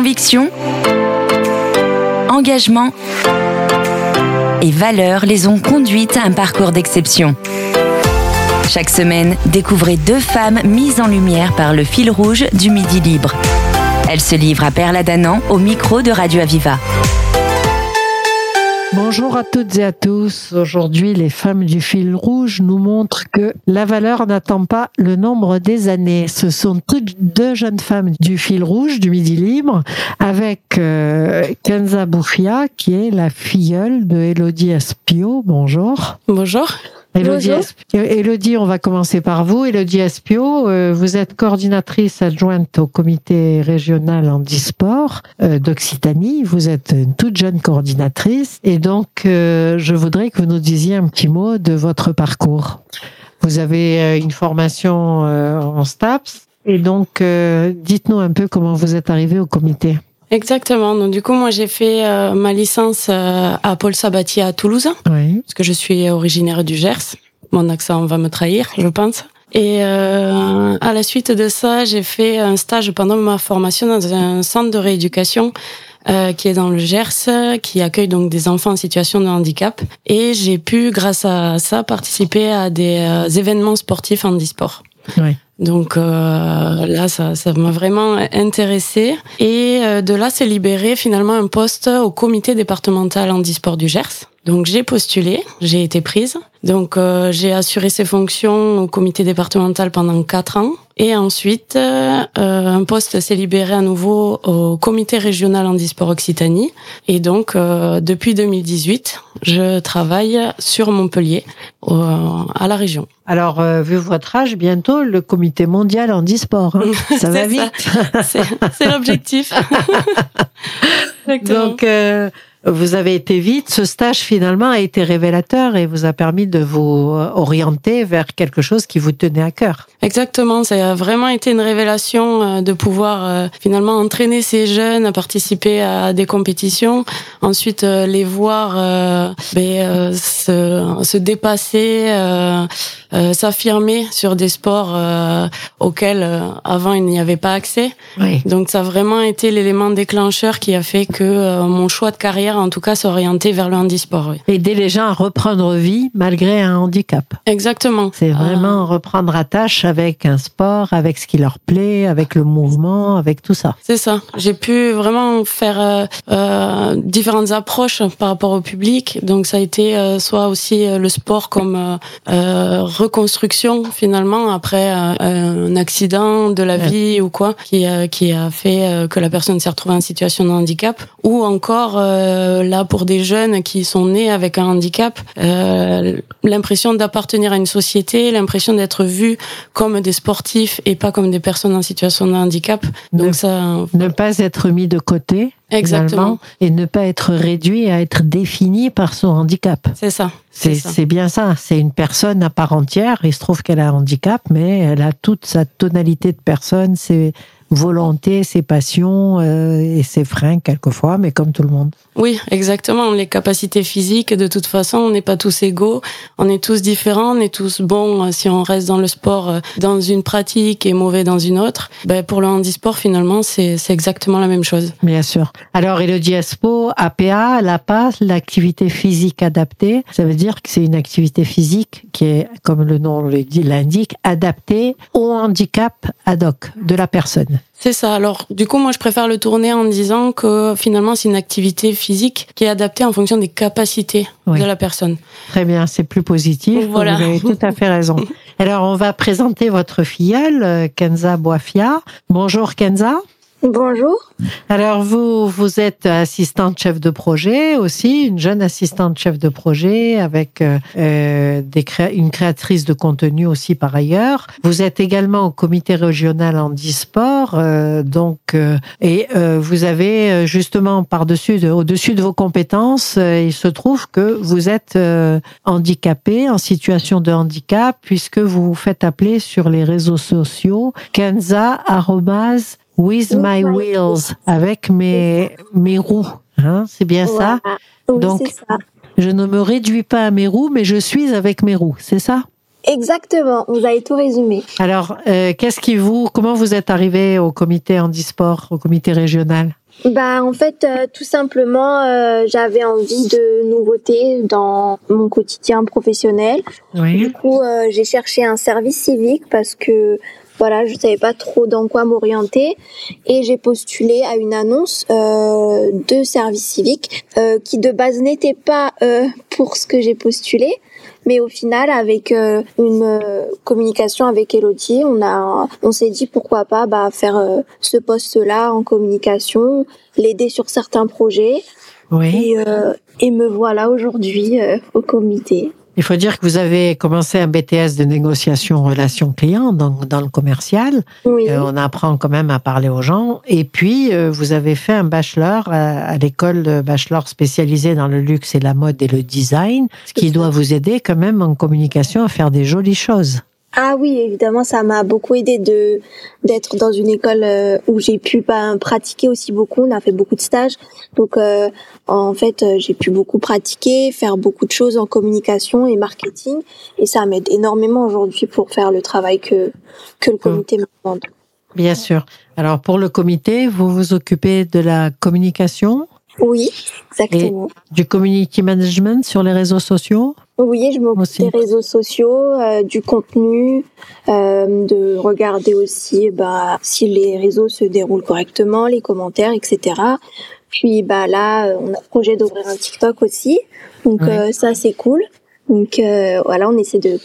Conviction, engagement et valeurs les ont conduites à un parcours d'exception. Chaque semaine, découvrez deux femmes mises en lumière par le fil rouge du Midi Libre. Elles se livrent à Perla Danan au micro de Radio Aviva. Bonjour à toutes et à tous. Aujourd'hui, les femmes du fil rouge nous montrent que la valeur n'attend pas le nombre des années. Ce sont toutes deux jeunes femmes du fil rouge, du Midi Libre, avec euh, Kenza Boufia, qui est la filleule de Elodie Espio. Bonjour. Bonjour. Elodie, Elodie, on va commencer par vous. Elodie Espio, euh, vous êtes coordinatrice adjointe au comité régional handisport euh, d'Occitanie. Vous êtes une toute jeune coordinatrice et donc euh, je voudrais que vous nous disiez un petit mot de votre parcours. Vous avez une formation en STAPS et donc dites-nous un peu comment vous êtes arrivé au comité. Exactement. Donc du coup, moi j'ai fait euh, ma licence euh, à Paul Sabatier à Toulouse, oui. parce que je suis originaire du Gers. Mon accent va me trahir, je pense. Et euh, à la suite de ça, j'ai fait un stage pendant ma formation dans un centre de rééducation euh, qui est dans le Gers, qui accueille donc des enfants en situation de handicap. Et j'ai pu, grâce à ça, participer à des événements sportifs handisport. Oui. Donc euh, là, ça, ça m'a vraiment intéressé. Et euh, de là, s'est libéré finalement un poste au comité départemental handisport du Gers. Donc j'ai postulé, j'ai été prise. Donc euh, j'ai assuré ces fonctions au comité départemental pendant quatre ans. Et ensuite, euh, un poste s'est libéré à nouveau au comité régional handisport Occitanie. Et donc depuis 2018, je travaille sur Montpellier, à la région. Alors, vu votre âge, bientôt le comité mondial handisport. Hein. Ça va vite. C'est l'objectif. Donc, vous avez été vite. Ce stage finalement a été révélateur et vous a permis de vous orienter vers quelque chose qui vous tenait à cœur. Exactement, ça a vraiment été une révélation euh, de pouvoir euh, finalement entraîner ces jeunes à participer à des compétitions, ensuite euh, les voir ben, se, se, dépasser, s'affirmer sur des sports auxquels avant il n'y avait pas accès. Oui. Donc ça a vraiment été l'élément déclencheur qui a fait que mon choix de carrière en tout cas s'orienter vers le handisport. Oui. Aider les gens à reprendre vie malgré un handicap. Exactement. C'est vraiment euh, reprendre attache avec un sport, avec ce qui leur plaît, avec le mouvement, avec tout ça. C'est ça. J'ai pu vraiment faire euh, euh, différentes approches par rapport au public. Donc ça a été euh, soit aussi le sport comme reconstruction finalement après un accident de la vie ou quoi qui, qui a fait que la personne s'est retrouvée en situation de handicap ou encore euh, là pour des jeunes qui sont nés avec un handicap, euh, l'impression d'appartenir à une société, l'impression d'être vus comme des sportifs et pas comme des personnes en situation de handicap. Donc ne, ça, ne pas être mis de côté. Exactement. Et ne pas être réduit à être défini par son handicap. C'est ça. C'est bien ça. C'est une personne à part entière. Il se trouve qu'elle a un handicap, mais elle a toute sa tonalité de personne. C'est volonté, ses passions euh, et ses freins quelquefois, mais comme tout le monde. Oui, exactement. Les capacités physiques, de toute façon, on n'est pas tous égaux, on est tous différents, on est tous bons euh, si on reste dans le sport, euh, dans une pratique et mauvais dans une autre. Ben, pour le handisport, finalement, c'est exactement la même chose. Bien sûr. Alors, Elodie Espo, APA, l'APA, l'activité physique adaptée, ça veut dire que c'est une activité physique qui est, comme le nom l'indique, adaptée au handicap ad hoc de la personne. C'est ça. Alors, du coup, moi, je préfère le tourner en disant que finalement, c'est une activité physique qui est adaptée en fonction des capacités de la personne. Très bien, c'est plus positif. Voilà. Vous avez tout à fait raison. Alors, on va présenter votre filleule, euh, Kenza Boafia. Bonjour, Kenza. Bonjour. Alors vous, vous êtes assistante chef de projet aussi, une jeune assistante chef de projet avec euh, euh des une créatrice de contenu aussi par ailleurs. Vous êtes également au comité régional handisport, euh, donc euh, et euh, vous avez justement par-dessus, au-dessus de vos compétences, il se trouve que vous êtes handicapé, en situation de handicap, puisque vous vous faites appeler sur les réseaux sociaux Kenza With my wheels, avec mes, mes roues. Hein, c'est bien ça? Donc, je ne me réduis pas à mes roues, mais je suis avec mes roues, c'est ça? Exactement, vous avez tout résumé. Alors, euh, qu'est-ce qui vous, comment vous êtes arrivé au comité handisport, au comité régional? Bah en fait euh, tout simplement euh, j'avais envie de nouveautés dans mon quotidien professionnel. Oui. Du coup j'ai cherché un service civique parce que voilà, je savais pas trop dans quoi m'orienter et j'ai postulé à une annonce euh, de service civique euh, qui de base n'était pas euh, pour ce que j'ai postulé. Mais au final, avec euh, une euh, communication avec Elodie, on a, on s'est dit pourquoi pas bah, faire euh, ce poste-là en communication, l'aider sur certains projets. Oui. Et, et me voilà aujourd'hui au comité. Il faut dire que vous avez commencé un BTS de négociation relation client dans, dans le commercial. Oui. Euh, on apprend quand même à parler aux gens. Et puis, euh, vous avez fait un bachelor à, l'école de bachelor spécialisée dans le luxe et la mode et le design, ce qui doit vous aider quand même en communication à faire des jolies choses. Ah oui, évidemment, ça m'a beaucoup aidé de d'être dans une école euh, où j'ai pu bah, pratiquer aussi beaucoup. On a fait beaucoup de stages, donc euh, en fait, euh, j'ai pu beaucoup pratiquer, faire beaucoup de choses en communication et marketing, et ça m'aide énormément aujourd'hui pour faire le travail que que le comité me demande. Bien sûr. Alors pour le comité, vous vous occupez de la communication? Oui, exactement. Et du community management sur les réseaux sociaux? Oui, je m'occupe des réseaux sociaux, euh, du contenu, euh, de regarder aussi bah, si les réseaux se déroulent correctement, les commentaires, etc. Puis bah là, on a le projet d'ouvrir un TikTok aussi, donc euh, ça c'est cool. Donc euh, voilà, on essaie de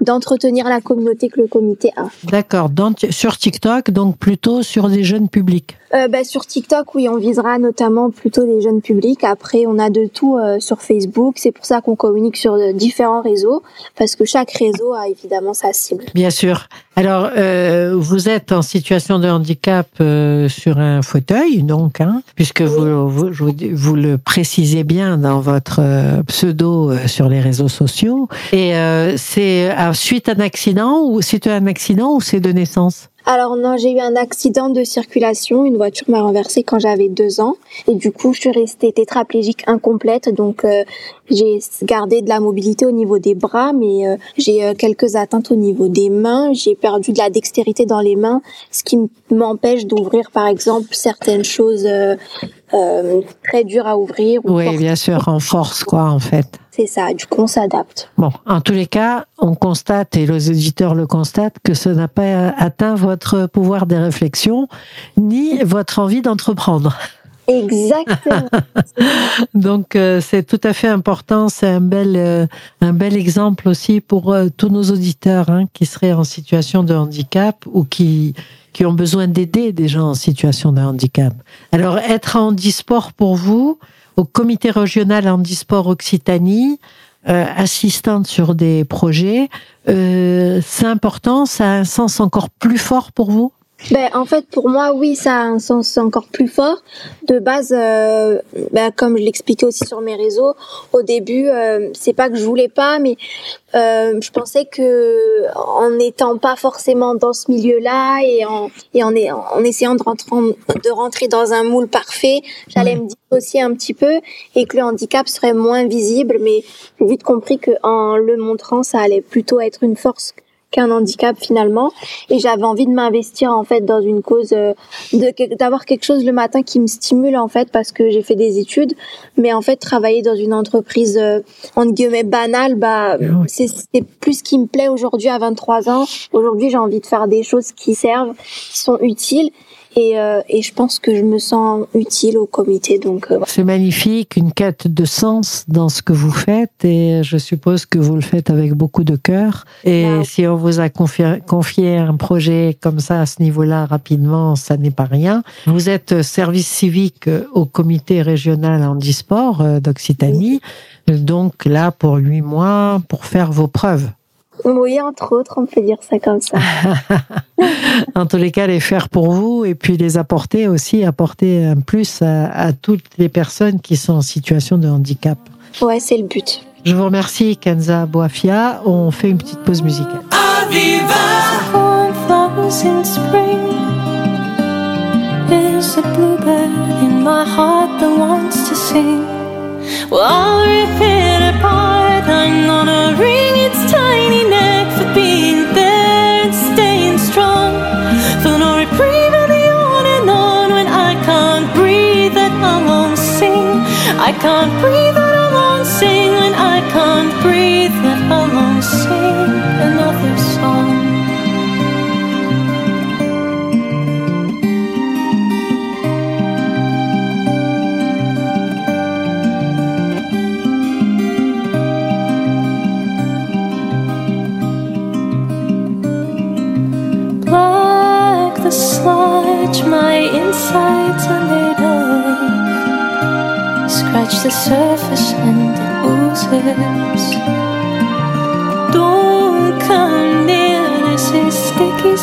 d'entretenir la communauté que le comité a. D'accord. Sur TikTok, donc plutôt sur des jeunes publics. Euh, bah, sur TikTok, oui, on visera notamment plutôt des jeunes publics. Après, on a de tout euh, sur Facebook. C'est pour ça qu'on communique sur euh, différents réseaux, parce que chaque réseau a évidemment sa cible. Bien sûr. Alors, euh, vous êtes en situation de handicap euh, sur un fauteuil, donc, hein, puisque vous, vous, vous, le précisez bien dans votre pseudo sur les réseaux sociaux. Et c'est suite à un accident ou c'est un accident ou c'est de naissance? Alors non, j'ai eu un accident de circulation. Une voiture m'a renversée quand j'avais deux ans et du coup je suis restée tétraplégique incomplète. Donc euh, j'ai gardé de la mobilité au niveau des bras, mais euh, j'ai euh, quelques atteintes au niveau des mains. J'ai perdu de la dextérité dans les mains, ce qui m'empêche d'ouvrir par exemple certaines choses très dures à ouvrir. oui, bien sûr, en force quoi en fait. C'est ça, du coup on s'adapte. Bon, en tous les cas, on constate, et les éditeurs le constatent, que ça n'a pas atteint votre pouvoir des réflexions, ni votre envie d'entreprendre. Exactement. Donc euh, c'est tout à fait important. C'est un bel euh, un bel exemple aussi pour euh, tous nos auditeurs hein, qui seraient en situation de handicap ou qui qui ont besoin d'aider des gens en situation de handicap. Alors être en handisport pour vous, au comité régional handisport Occitanie, euh, assistante sur des projets, euh, c'est important, ça a un sens encore plus fort pour vous? Ben, en fait, pour moi, oui, ça a un sens encore plus fort. De base, euh, ben, comme je l'expliquais aussi sur mes réseaux, au début, euh, c'est pas que je voulais pas, mais euh, je pensais que en n'étant pas forcément dans ce milieu-là et en et en, en essayant de rentrer, de rentrer dans un moule parfait, j'allais me dissocier un petit peu et que le handicap serait moins visible. Mais j'ai vite compris que en le montrant, ça allait plutôt être une force qu'un handicap finalement. Et j'avais envie de m'investir en fait dans une cause euh, de d'avoir quelque chose le matin qui me stimule en fait parce que j'ai fait des études. Mais en fait travailler dans une entreprise euh, entre guillemets banale bah c'est plus ce qui me plaît aujourd'hui à 23 ans. Aujourd'hui j'ai envie de faire des choses qui servent qui sont utiles et, euh, et, je pense que je me sens utile au comité. Donc euh, c'est magnifique, une quête de sens dans ce que vous faites, et je suppose que vous le faites avec beaucoup de cœur. Et bah si on vous a confié, confié, un projet comme ça à ce niveau-là rapidement, ça n'est pas rien. Vous êtes service civique au comité régional handisport euh, d'Occitanie, donc là pour huit mois pour faire vos preuves. Oui, entre autres, on peut dire ça comme ça. en tous les cas, les faire pour vous et puis les apporter aussi, apporter un plus à, toutes les personnes qui sont en situation de handicap. Ouais, c'est le but. Je vous remercie, Kenza Boafia. On fait une petite pause musicale. Well, I'll rip it apart. I'm gonna wring its tiny can't breathe it alone, sing, When I can't breathe it alone, sing another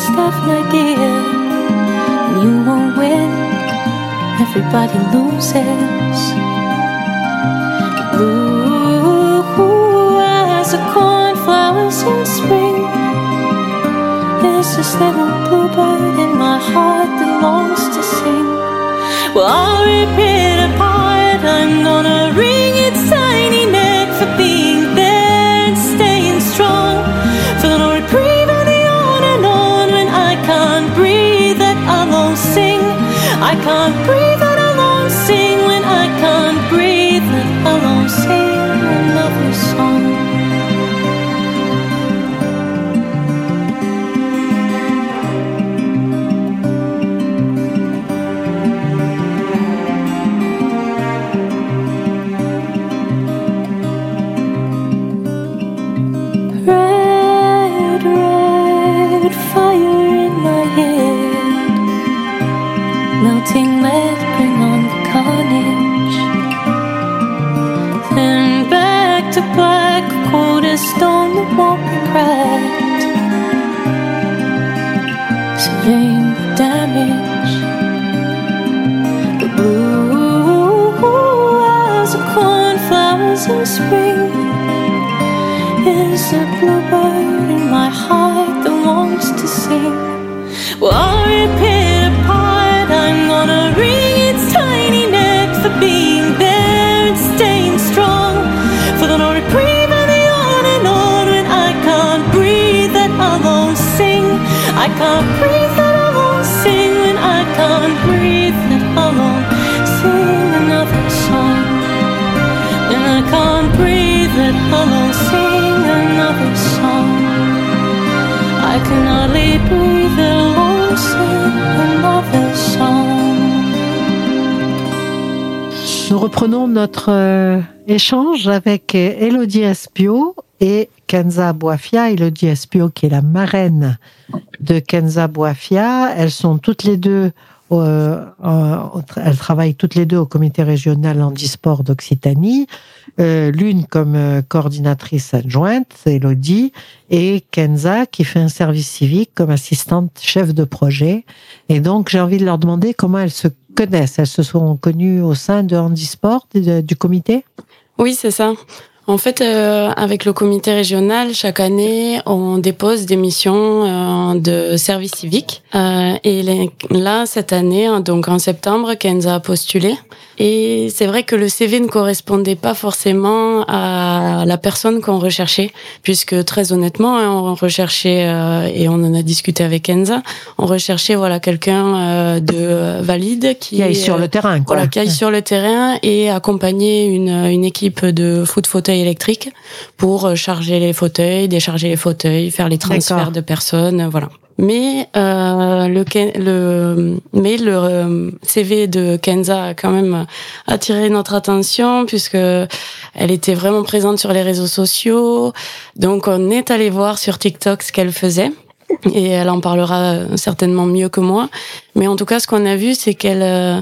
stuff, my dear. And you won't win, everybody loses. Blue as the cornflowers in spring. There's this little bluebird in my heart that longs to sing. Well, I'll rip it apart. I'm gonna Melting lead, bring on the carnage. Then back to black, cold as stone that won't be cracked. Surveying the damage. The blue as the cornflowers in spring is a bluebird in my heart that wants to sing. Well, I'll apart. I'm gonna wring its tiny neck for being there and staying strong. For the no reprieve and the on and on when I can't breathe that I won't sing. I can't breathe that I won't sing when I can't breathe that I won't sing another song. And I can't breathe that I won't sing another song. I can hardly Nous reprenons notre euh, échange avec Elodie Espio et Kenza Boafia. Elodie Espio qui est la marraine de Kenza Boafia. Elles sont toutes les deux, euh, elles travaillent toutes les deux au comité régional handisport d'Occitanie. Euh, L'une comme euh, coordinatrice adjointe, Elodie, et Kenza qui fait un service civique comme assistante chef de projet. Et donc j'ai envie de leur demander comment elles se connaissent. Elles se sont connues au sein de handisport, de- du comité? Oui, c'est ça. En fait, euh, avec le comité régional, chaque année, on dépose des missions de service civique. Euh, et les- là, cette année, hein, donc en septembre, Kenza a postulé. Et c'est vrai que le CV ne correspondait pas forcément à la personne qu'on recherchait, puisque très honnêtement, hein, on recherchait euh, et on en a discuté avec Kenza, on recherchait voilà quelqu'un euh, de valide qui, Qui aille sur euh, le terrain, quoi. voilà, qui aille sur le terrain et accompagner une, une équipe de foot fauteuil électrique pour euh, charger les fauteuils, décharger les fauteuils, faire les transferts de personnes, voilà. Mais euh, le, le mais le euh, CV de Kenza a quand même attiré notre attention puisque elle était vraiment présente sur les réseaux sociaux. Donc on est allé voir sur TikTok ce qu'elle faisait et elle en parlera certainement mieux que moi. Mais en tout cas, ce qu'on a vu, c'est qu'elle euh,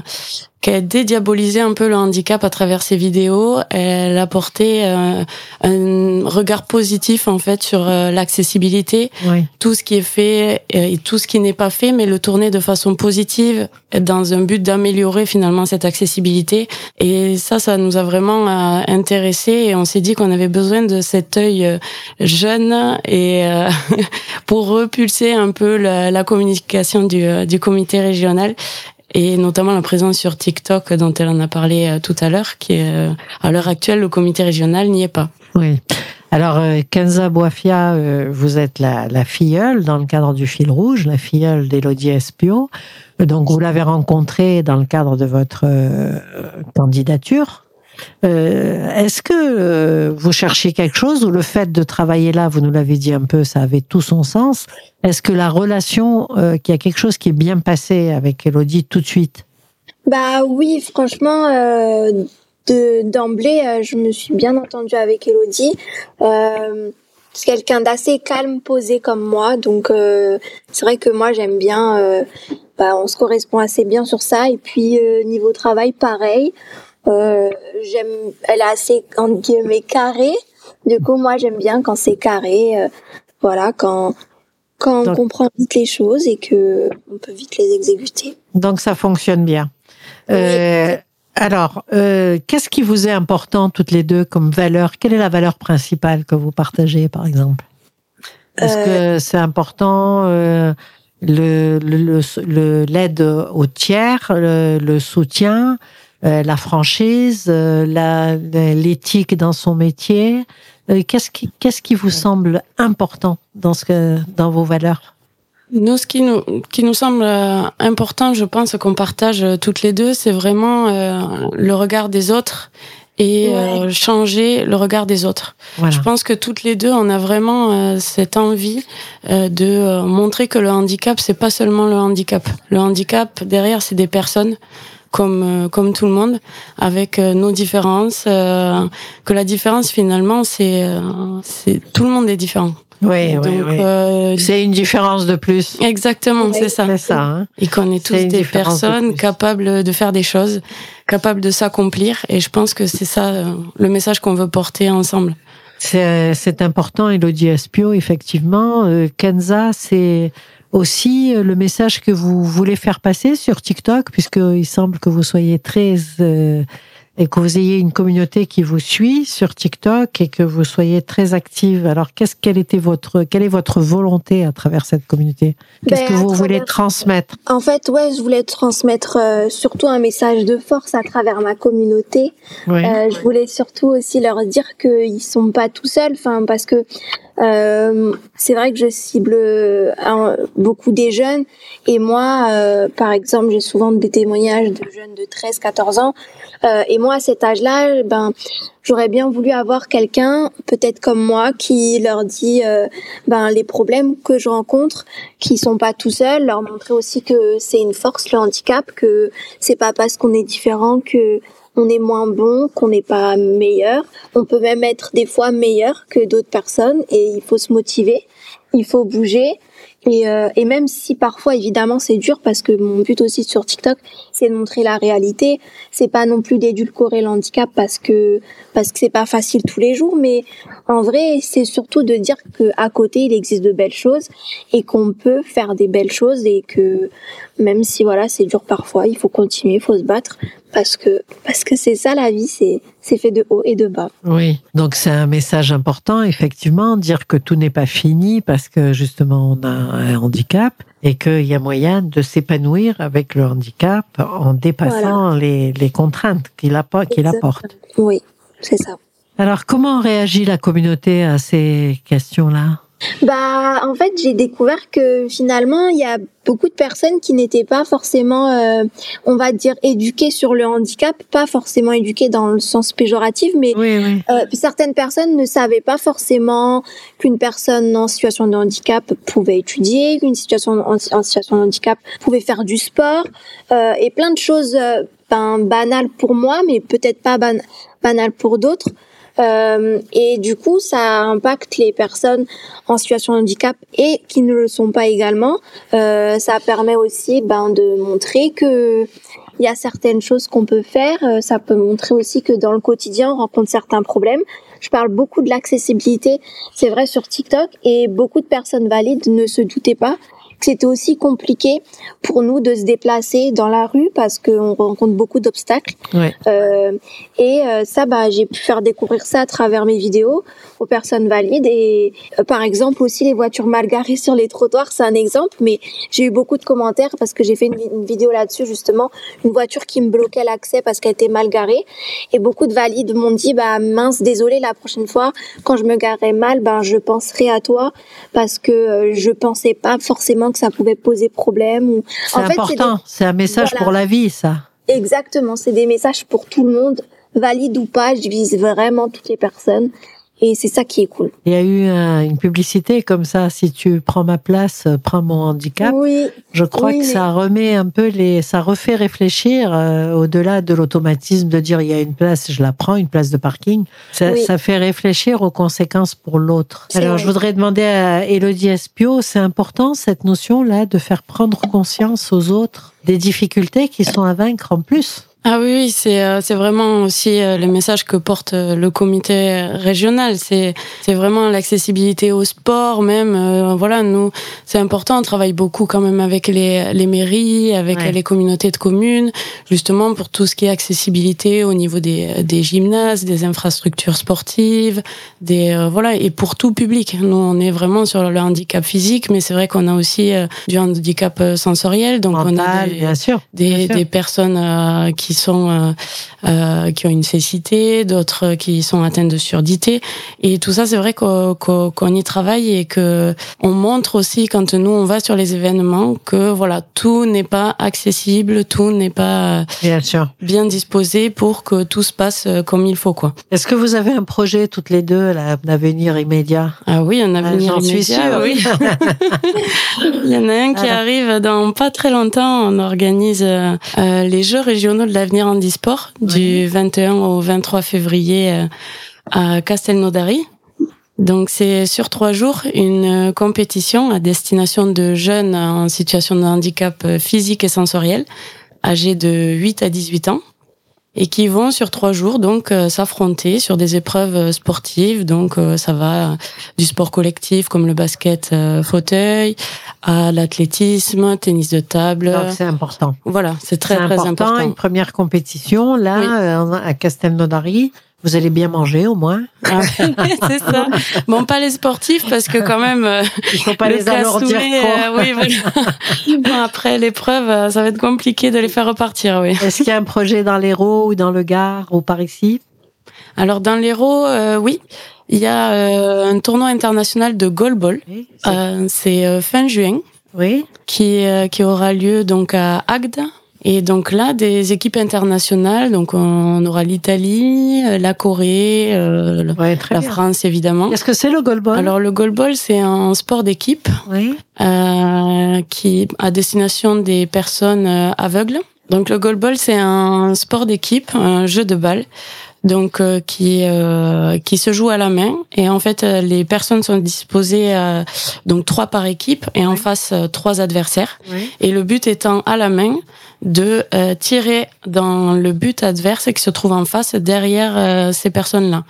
qu'elle dédiabolisait un peu le handicap à travers ses vidéos. Elle apportait euh, un regard positif en fait sur euh, l'accessibilité, Oui. tout ce qui est fait euh, et tout ce qui n'est pas fait, mais le tourner de façon positive dans un but d'améliorer finalement cette accessibilité. Et ça, ça nous a vraiment euh, intéressé et on s'est dit qu'on avait besoin de cet œil jeune et pour repulser un peu la, la communication du, du comité régional et notamment la présence sur TikTok dont elle en a parlé euh, tout à l'heure, qui est euh, à l'heure actuelle le comité régional n'y est pas. Oui. Alors, euh, Kenza Boafia, vous êtes la, la filleule dans le cadre du fil rouge, la filleule d'Élodie Espio. Donc, vous l'avez rencontrée dans le cadre de votre candidature. Est-ce que vous cherchez quelque chose ou le fait de travailler là, vous nous l'avez dit un peu, ça avait tout son sens. Est-ce que la relation, qu'il y a quelque chose qui est bien passé avec Elodie tout de suite? Bah oui, franchement, de d'emblée, je me suis bien entendue avec Elodie. c'est quelqu'un d'assez calme, posé comme moi, donc c'est vrai que moi j'aime bien bah, on se correspond assez bien sur ça. Et puis euh, niveau travail, pareil. Euh, j'aime, elle est assez entre guillemets carré. Du coup, moi, j'aime bien quand c'est carré. Euh, voilà, quand quand on comprend vite les choses et que on peut vite les exécuter. Donc ça fonctionne bien. alors, qu'est-ce qui vous est important toutes les deux comme valeur? Quelle est la valeur principale que vous partagez, par exemple? Est-ce que c'est important le, le, l'aide au tiers, le, soutien, euh, la franchise, euh, l'éthique dans son métier. Euh, qu'est-ce qui, qu'est-ce qui vous semble important dans ce que, dans vos valeurs? Nous, ce qui nous, qui nous semble important, je pense qu'on partage toutes les deux, c'est vraiment le regard des autres et euh, changer le regard des autres. Je pense que toutes les deux, on a vraiment euh, cette envie euh, de montrer que le handicap, c'est pas seulement le handicap. Le handicap derrière, c'est des personnes comme comme tout le monde, avec nos différences. que la différence finalement, c'est c'est tout le monde est différent. Oui, oui, oui. Euh, c'est une différence de plus. Exactement, c'est ça. C'est ça. Hein. Et qu'on est tous des personnes capables de faire des choses, capables de s'accomplir. Et je pense que c'est ça euh, le message qu'on veut porter ensemble. C'est important, Elodie Espio, effectivement. Euh, Kenza, c'est aussi le message que vous voulez faire passer sur TikTok, puisqu'il semble que vous soyez très et que vous ayez une communauté qui vous suit sur TikTok et que vous soyez très active. Alors, qu'est-ce quelle était votre quelle est votre volonté à travers cette communauté? Qu'est-ce ben, que vous voulez transmettre? En fait, ouais, je voulais transmettre euh, surtout un message de force à travers ma communauté. Euh, je voulais surtout aussi leur dire qu'ils sont pas tout seuls, enfin parce que euh, c'est vrai que je cible beaucoup des jeunes. Et moi, euh, par exemple, j'ai souvent des témoignages de jeunes de 13-14 ans. Euh, et moi à cet âge-là, ben j'aurais bien voulu avoir quelqu'un, peut-être comme moi, qui leur dit euh, ben les problèmes que je rencontre, qui sont pas tout seuls, leur montrer aussi que c'est une force le handicap, que c'est pas parce qu'on est différent que on est moins bon, qu'on n'est pas meilleur. On peut même être des fois meilleur que d'autres personnes et il faut se motiver, il faut bouger. Et, euh, et même si parfois évidemment c'est dur parce que mon but aussi sur TikTok c'est de montrer la réalité, c'est pas non plus d'édulcorer l'handicap parce que parce que c'est pas facile tous les jours, mais en vrai c'est surtout de dire que à côté il existe de belles choses et qu'on peut faire des belles choses et que même si voilà c'est dur parfois, il faut continuer, il faut se battre parce que parce que c'est ça la vie, c'est c'est fait de haut et de bas. Oui, donc c'est un message important effectivement, dire que tout n'est pas fini parce que justement on a un handicap et qu'il y a moyen de s'épanouir avec le handicap en dépassant les, les contraintes qu'il qu'il apporte. Oui, c'est ça. Alors comment réagit la communauté à ces questions-là? Bah, en fait, j'ai découvert que finalement, il y a beaucoup de personnes qui n'étaient pas forcément, euh, on va dire, éduquées sur le handicap, pas forcément éduquées dans le sens péjoratif, mais Euh, certaines personnes ne savaient pas forcément qu'une personne en situation de handicap pouvait étudier, qu'une situation en, situation de handicap pouvait faire du sport, euh, et plein de choses euh, ben, banales pour moi, mais peut-être pas ban banales pour d'autres. Euh, et du coup, ça impacte les personnes en situation de handicap et qui ne le sont pas également. Euh, ça permet aussi ben, de montrer que il y a certaines choses qu'on peut faire. Euh, ça peut montrer aussi que dans le quotidien, on rencontre certains problèmes. Je parle beaucoup de l'accessibilité, c'est vrai sur TikTok, et beaucoup de personnes valides ne se doutaient pas c'était aussi compliqué pour nous de se déplacer dans la rue parce qu'on rencontre beaucoup d'obstacles. Euh, et euh, ça, bah, j'ai pu faire découvrir ça à travers mes vidéos aux personnes valides. Et euh, par exemple aussi les voitures mal garées sur les trottoirs, c'est un exemple. Mais j'ai eu beaucoup de commentaires parce que j'ai fait une, vidéo là-dessus justement, une voiture qui me bloquait l'accès parce qu'elle était mal garée. Et beaucoup de valides m'ont dit, bah mince, désolé, la prochaine fois quand je me garerai mal, ben je penserai à toi parce que je pensais pas forcément que ça pouvait poser problème. Ou... C'est important, c'est un message pour la vie, ça. Exactement, c'est des messages pour tout le monde. valide ou pas, je vise vraiment toutes les personnes. Et c'est ça qui est cool. Il y a eu une publicité comme ça, si tu prends ma place, euh, prends mon handicap. Oui. Je crois que ça remet un peu les, ça refait réfléchir euh, au-delà de l'automatisme de dire il y a une place, je la prends, une place de parking. Ça, ça fait réfléchir aux conséquences pour l'autre. Alors je voudrais demander à Elodie Espio, c'est important cette notion-là de faire prendre conscience aux autres des difficultés qui sont à vaincre en plus? Ah oui, c'est euh, c'est vraiment aussi euh, le message que porte euh, le comité régional. C'est c'est vraiment l'accessibilité au sport, même. voilà, nous, c'est important. On travaille beaucoup quand même avec les les mairies, avec les communautés de communes, justement pour tout ce qui est accessibilité au niveau des des gymnases, des infrastructures sportives, des voilà et pour tout public. Nous, on est vraiment sur le handicap physique, mais c'est vrai qu'on a aussi du handicap sensoriel, donc on a des, bien sûr, des, des personnes qui qui sont euh, euh, qui ont une cécité, d'autres qui sont atteintes de surdité. Et tout ça, c'est vrai qu'on y travaille et que on montre aussi quand nous on va sur les événements que voilà tout n'est pas accessible, tout n'est pas bien, sûr. bien disposé pour que tout se passe euh, comme il faut quoi. Est-ce que vous avez un projet toutes les deux, là, un avenir immédiat? Ah oui, un avenir immédiat. Suis sûre. Oui. il y en a un qui arrive dans pas très longtemps. On organise euh, les Jeux régionaux de l'avenir handisport du 21 au 23 février euh, à Castelnaudary. Donc c'est sur trois jours une compétition à destination de jeunes en situation de handicap physique et sensoriel, âgés de 8 à 18 ans et qui vont sur trois jours donc euh, s'affronter sur des épreuves sportives. Donc euh, ça va du sport collectif comme le basket fauteuil à l'athlétisme, tennis de table. c'est important. Voilà, c'est très très important. Une première compétition là à Castelnaudary. Vous allez bien manger au moins? Ah, c'est ça. Bon, pas les sportifs parce que quand même. Euh, Il faut pas les alourdir. Euh, oui, voilà. bon, après l'épreuve, euh, ça va être compliqué de les faire repartir. Oui. Est-ce qu'il y a un projet dans l'Hérault ou dans le Gard ou par ici? Alors dans l'Hérault, oui. Il y a un tournoi international de goalball. c'est fin juin. Oui. Qui qui aura lieu donc à Agde et donc là, des équipes internationales, donc on aura l'Italie, la Corée, euh, la France évidemment. Qu'est-ce que c'est le goalball Alors le goalball, c'est un sport d'équipe oui. euh, qui à destination des personnes euh, aveugles. Donc le goalball, c'est un sport d'équipe, un jeu de balle donc euh, qui euh, qui se joue à la main. Et en fait euh, les personnes sont disposées donc trois par équipe et en face trois adversaires. Et le but étant à la main de tirer dans le but adverse qui se trouve en face derrière ces personnes là.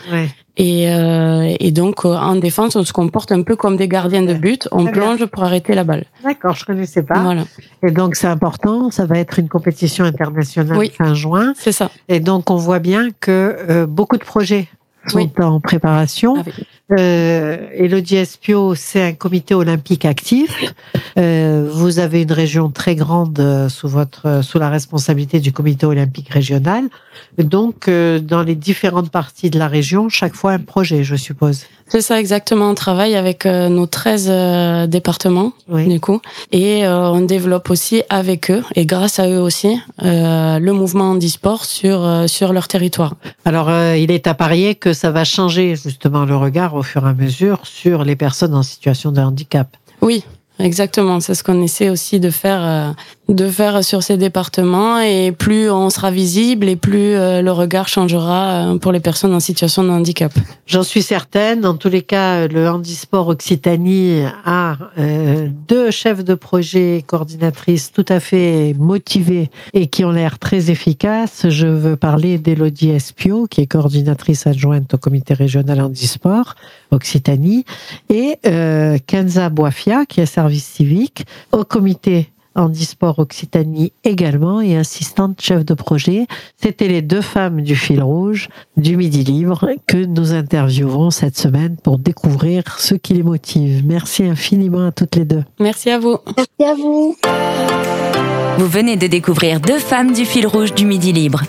Et, euh, et donc, euh, en défense, on se comporte un peu comme des gardiens de but. On plonge pour arrêter la balle. D'accord, je connaissais pas. Voilà. Et donc, c'est important. Ça va être une compétition internationale fin juin. C'est ça. Et donc, on voit bien que euh, beaucoup de projets sont en préparation. Ah euh, Elodie Espio, c'est un comité olympique actif. Euh, vous avez une région très grande euh, sous votre euh, sous la responsabilité du comité olympique régional. Donc, euh, dans les différentes parties de la région, chaque fois un projet, je suppose. C'est ça exactement. On travaille avec nos 13 départements du coup, et on développe aussi avec eux et grâce à eux aussi le mouvement handisport sur sur leur territoire. Alors, il est à parier que ça va changer justement le regard au fur et à mesure sur les personnes en situation de handicap. Oui, Exactement, c'est ce qu'on essaie aussi de faire, euh, de faire sur ces départements. Et plus on sera visible, et plus euh, le regard changera euh, pour les personnes en situation de handicap. J'en suis certaine. En tous les cas, le handisport Occitanie a deux chefs de projet, coordinatrices tout à fait motivés et qui ont l'air très efficaces. Je veux parler d'Elodie Espio, qui est coordinatrice adjointe au comité régional handisport Occitanie, et Kenza Boafia, qui est service civique, au comité handisport Occitanie également et assistante chef de projet. C'était les deux femmes du fil rouge du Midi Libre que nous interviewerons cette semaine pour découvrir ce qui les motive. Merci infiniment à toutes les deux. Merci à vous. Merci à vous. Vous venez de découvrir deux femmes du fil rouge du Midi Libre.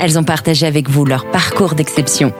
Elles ont partagé avec vous leur parcours d'exception.